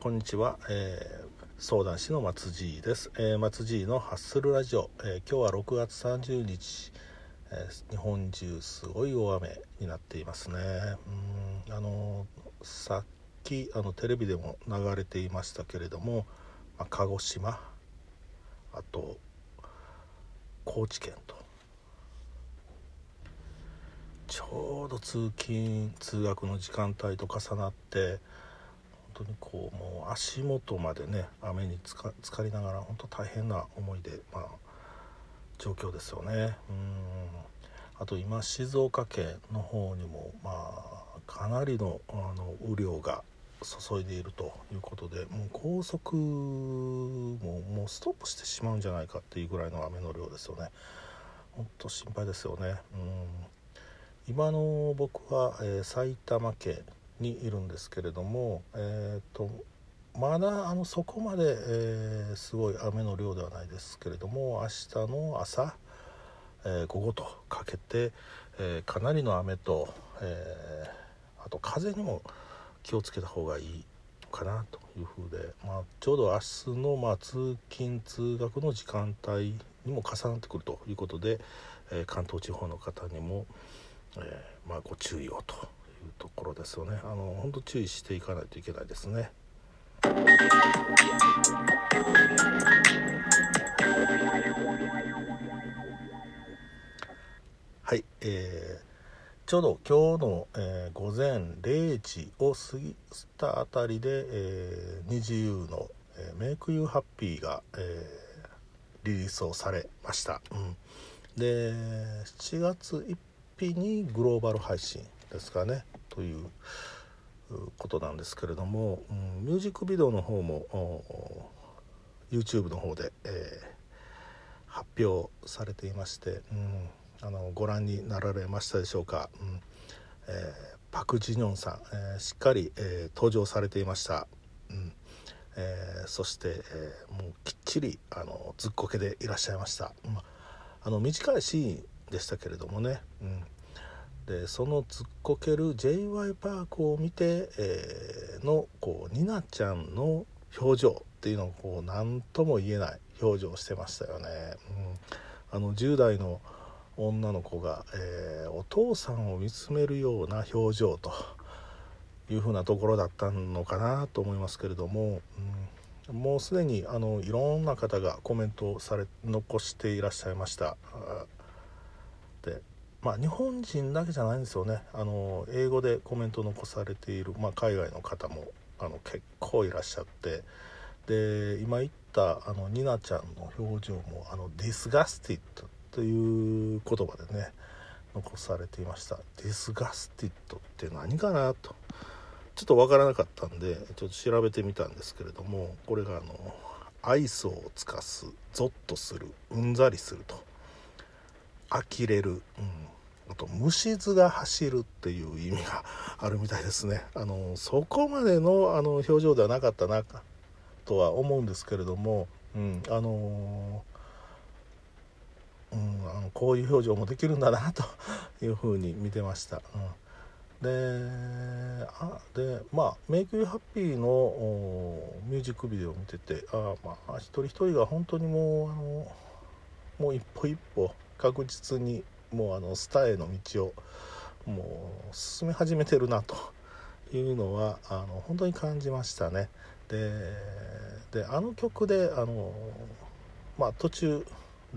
こんにちは、えー、相談師の松爺です、えー、松爺のハッスルラジオ、えー、今日は6月30日、え日本中すごい大雨になっていますね。うんあのさっきあのテレビでも流れていましたけれども、まあ、鹿児島あと高知県とちょうど通勤通学の時間帯と重なって当にこうもう足元までね雨につか浸かりながら本当大変な思いで、まあ、状況ですよね。うんあと今静岡県の方にも、まあ、かなりのあの雨量が注いでいるということでもう高速ももうストップしてしまうんじゃないかっていうぐらいの雨の量ですよね。本当心配ですよね。うん今の僕は、えー、埼玉県にいるんですけれども、えーと、まだあのそこまで、えー、すごい雨の量ではないですけれども明日の朝、えー、午後とかけて、えかなりの雨と、えあと風にも気をつけた方がいいかなというふうで、まあ、ちょうど明日の、まあ、通勤通学の時間帯にも重なってくるということで、え関東地方の方にも、え、まあ、ご注意をと。ところですよねあの本当注意していかないといけないですね。はい、えー、ちょうど今日の、えー、午前0時を過ぎたあたりで、えー、二自由の、えー「メイクユーハッピーが、えー、リリースをされました。うん、で7月1日にグローバル配信ですかねということなんですけれども、うん、ミュージックビデオの方も YouTube の方で、えー、発表されていまして、うん、あのご覧になられましたでしょうか、うんえー、パク・ジニョンさん、えー、しっかり、え登場されていました。うんえそして、えもうきっちりあのずっこけでいらっしゃいました。うん、あの短いシーンでしたけれどもね、うん、でそのずっこける j y パークを見て、えー、のこうニナちゃんの表情っていうのをこう何とも言えない表情をしてましたよね。うん、あの10代の女の子が、えー、お父さんを見つめるような表情というふうなところだったのかなと思いますけれども、うん、もうすでにあのいろんな方がコメントをされ残していらっしゃいました。まあ日本人だけじゃないんですよね。あの英語でコメント残されている、まあ、海外の方もあの結構いらっしゃって。で今言ったあのニナちゃんの表情もあの disgusted という言葉でね残されていました。 disgusted って何かなと。ちょっと分からなかったんでちょっと調べてみたんですけれどもこれがあの愛想を尽かすゾッとするうんざりすると。呆れる、うん、あと虫酸が走るっていう意味があるみたいですね。あのそこまでのあの表情ではなかったなとは思うんですけれども、うん、あのうん、あのこういう表情もできるんだなというふうに見てました。うん、であでまあ「メイク・ユー・ハッピー」のミュージックビデオを見ててあ、まあ、一人一人が本当にもうあのもう一歩一歩確実にもうあのスターへの道をもう進め始めてるなというのはあの本当に感じましたね。であの曲であの、まあ、途中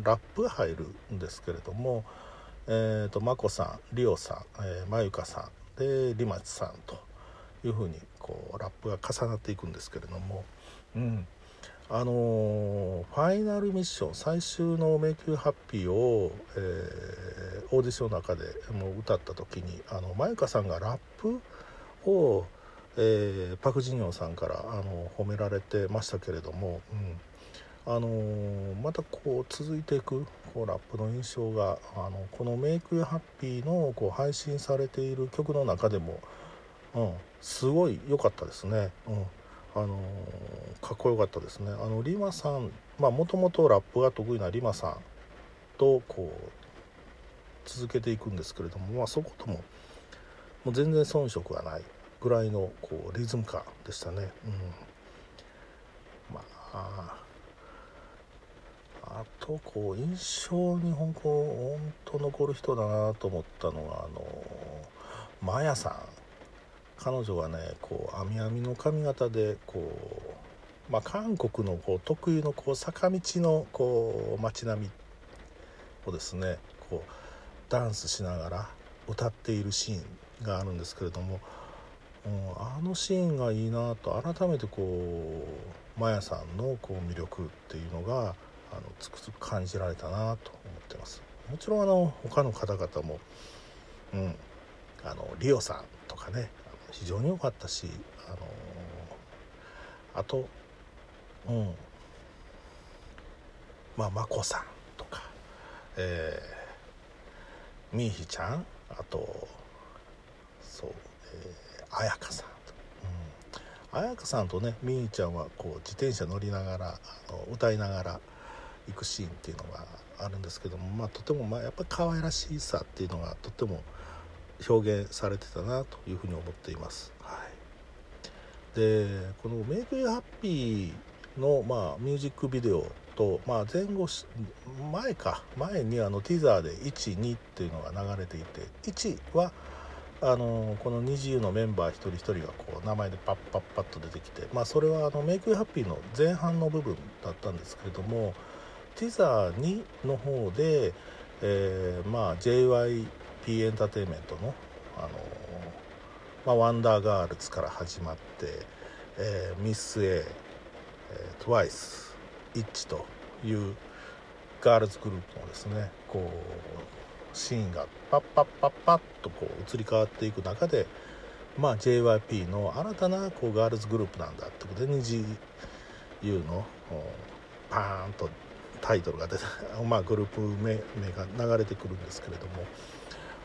ラップが入るんですけれども、えーと、眞子さんリオさん、えー、まゆかさんでリマチさんというふうにこうラップが重なっていくんですけれども、うん、あのー、ファイナルミッション最終の「迷宮ハッピーを」えー、オーディションの中でもう歌った時にあのマユカさんがラップを、えー、パク・ジニョンさんからあの褒められてましたけれども、うんあのー、またこう続いていくこうラップの印象があのこの「メイク・ハッピーの」こう配信されている曲の中でも、うん、すごい良かったですね。うんあのかっこよかったですね。あのリマさんまあもともとラップが得意なリマさんとこう続けていくんですけれども、まあ、そことももう全然遜色がないぐらいのこうリズム感でしたね。うん。まああとこう印象に本当本当残る人だなと思ったのがあのマヤさん。彼女はねこう網網の髪型でこう、まあ、韓国のこう特有のこう坂道のこう街並みをですねこうダンスしながら歌っているシーンがあるんですけれども、うん、あのシーンがいいなと改めてこうマヤさんのこう魅力っていうのがあのつくづく感じられたなと思ってます。もちろんあの他の方々も、うん、あのリオさんとかね非常に良かったしあのあとうん。まあ眞子さんとかえー、みーひちゃんあとそう、えー、彩香さんうん、彩香さんとねみーちゃんはこう自転車乗りながらあの歌いながら行くシーンっていうのがあるんですけども、まあ、とてもまあやっぱり可愛らしさっていうのがとても表現されてたなというふうに思っています。はい、でこの「メイク・ユー・ハッピーの」まあ、ミュージックビデオと、まあ、前後前か前にあのティザーで12っていうのが流れていて1はあのこの NiziU のメンバー一人一人がこう名前でパッパッパッと出てきて、まあ、それはあの Make you happy の前半の部分だったんですけれどもティザー2の方で、えー、まあ P エンターテインメントの、あのまあ、ワンダーガールズから始まって、えー、ミス A、えー、TWICE イッチというガールズグループのですねこうシーンがパッパッパッパッとこう移り変わっていく中で、まあ、JYP の新たなこうガールズグループなんだってことで NiziU のパーンとタイトルが出て、まあ、グループ名名が流れてくるんですけれども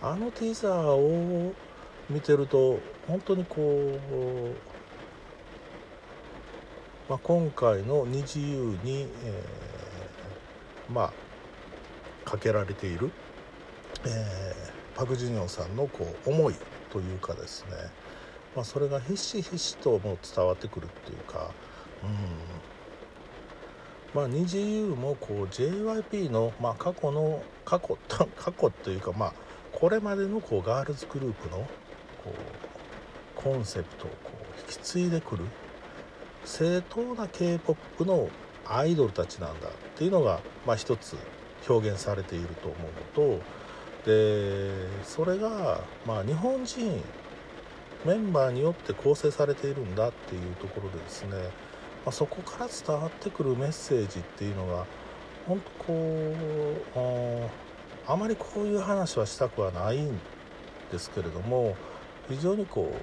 あのティーザーを見てると本当にこう、まあ、今回の「二自由に」えー、まあかけられている、えー、パク・ジュニョンさんのこう思いというかですね、まあ、それがひしひしとも伝わってくるっていうかうん。まあ、二次 U もこう JYP の、まあ、過去の過去 過去というか、まあ、これまでのこうガールズグループのこうコンセプトをこう引き継いでくる正当な k p o p のアイドルたちなんだっていうのが、まあ、一つ表現されていると思うのとでそれが、まあ、日本人メンバーによって構成されているんだっていうところでですねまあ、そこから伝わってくるメッセージっていうのが本当こうあまりこういう話はしたくはないんですけれども非常にこう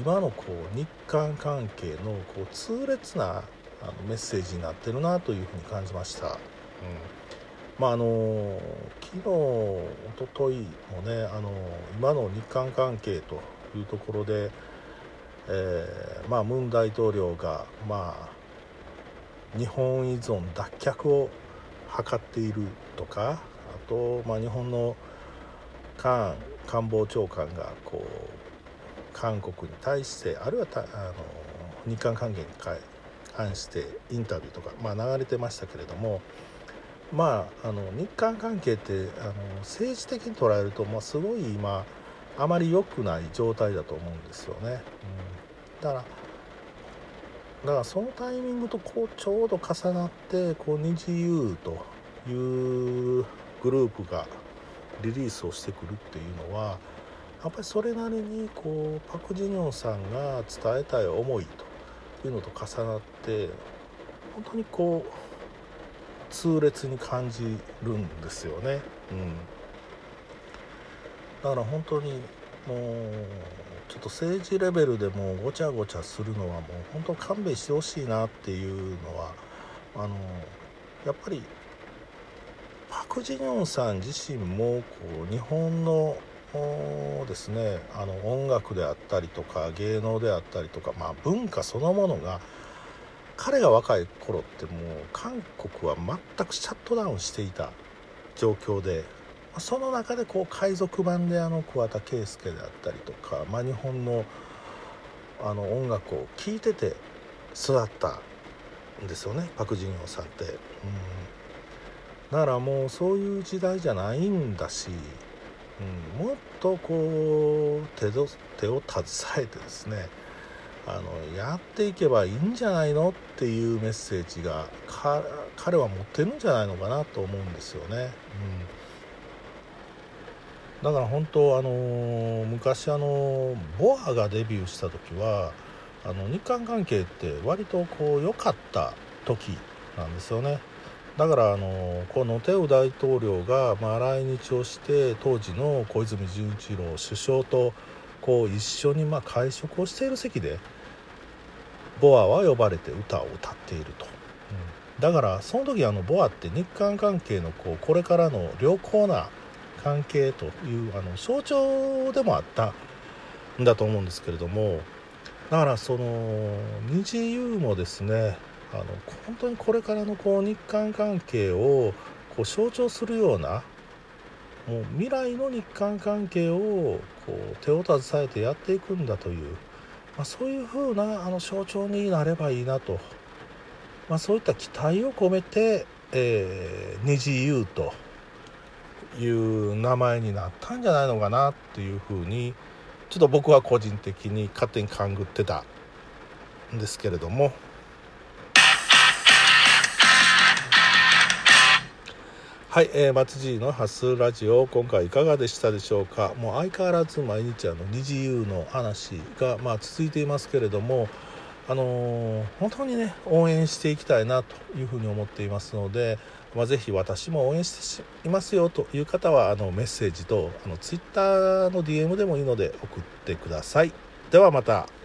今のこう日韓関係のこう痛烈なあのメッセージになってるなというふうに感じました。うんまあ、あの昨日おとといもねあの今の日韓関係というところでえー、まあ、ムン大統領が、まあ、日本依存脱却を図っているとかあと、まあ、日本の韓官房長官がこう韓国に対してあるいはあの日韓関係に関してインタビューとか、まあ、流れてましたけれどもまああの日韓関係ってあの政治的に捉えると、まあ、すごい今あまり良くない状態だと思うんですよね。うん、だからだからそのタイミングとこうちょうど重なってこう二次 U というグループがリリースをしてくるっていうのはやっぱりそれなりにこうパク・ジニョンさんが伝えたい思いというのと重なって本当にこう痛烈に感じるんですよね。うんだから本当にもうちょっと政治レベルでもごちゃごちゃするのはもう本当勘弁してほしいなっていうのはあのやっぱりパク・ジニョンさん自身もこう日本のですねあの音楽であったりとか芸能であったりとか、まあ、文化そのものが彼が若い頃ってもう韓国は全くシャットダウンしていた状況でその中でこう海賊版であの桑田佳祐であったりとか、まあ、日本のあの音楽を聴いてて育ったんですよねパク・ジンヨンさんって、うん、だからもうそういう時代じゃないんだし、うん、もっとこう手手を携えてですねあのやっていけばいいんじゃないのっていうメッセージが彼は持ってるんじゃないのかなと思うんですよね。うん、だから本当あの昔あのボアがデビューした時はあの日韓関係って割とこう良かった時なんですよね。だからあのこのテウ大統領がまあ来日をして当時の小泉純一郎首相とこう一緒にまあ会食をしている席でボアは呼ばれて歌を歌っていると、うん、だからその時あのボアって日韓関係のこうこれからの良好な関係というあの象徴でもあったんだと思うんですけれどもだからその日友もですねあの本当にこれからのこう日韓関係をこう象徴するようなもう未来の日韓関係をこう手を携えてやっていくんだというまあ、そういう風なあな象徴になればいいなと、まあ、そういった期待を込めて、えー、虹優という名前になったんじゃないのかなっていう風にちょっと僕は個人的に勝手に勘ぐってたんですけれども。はい、えー、松爺のハスラジオ今回いかがでしたでしょうか？もう相変わらず毎日あの二次優の話がまあ続いていますけれどもあのー、本当にね応援していきたいなというふうに思っていますので、まあ、ぜひ私も応援していますよという方はあのメッセージとあのツイッターの DM でもいいので送ってください。ではまた。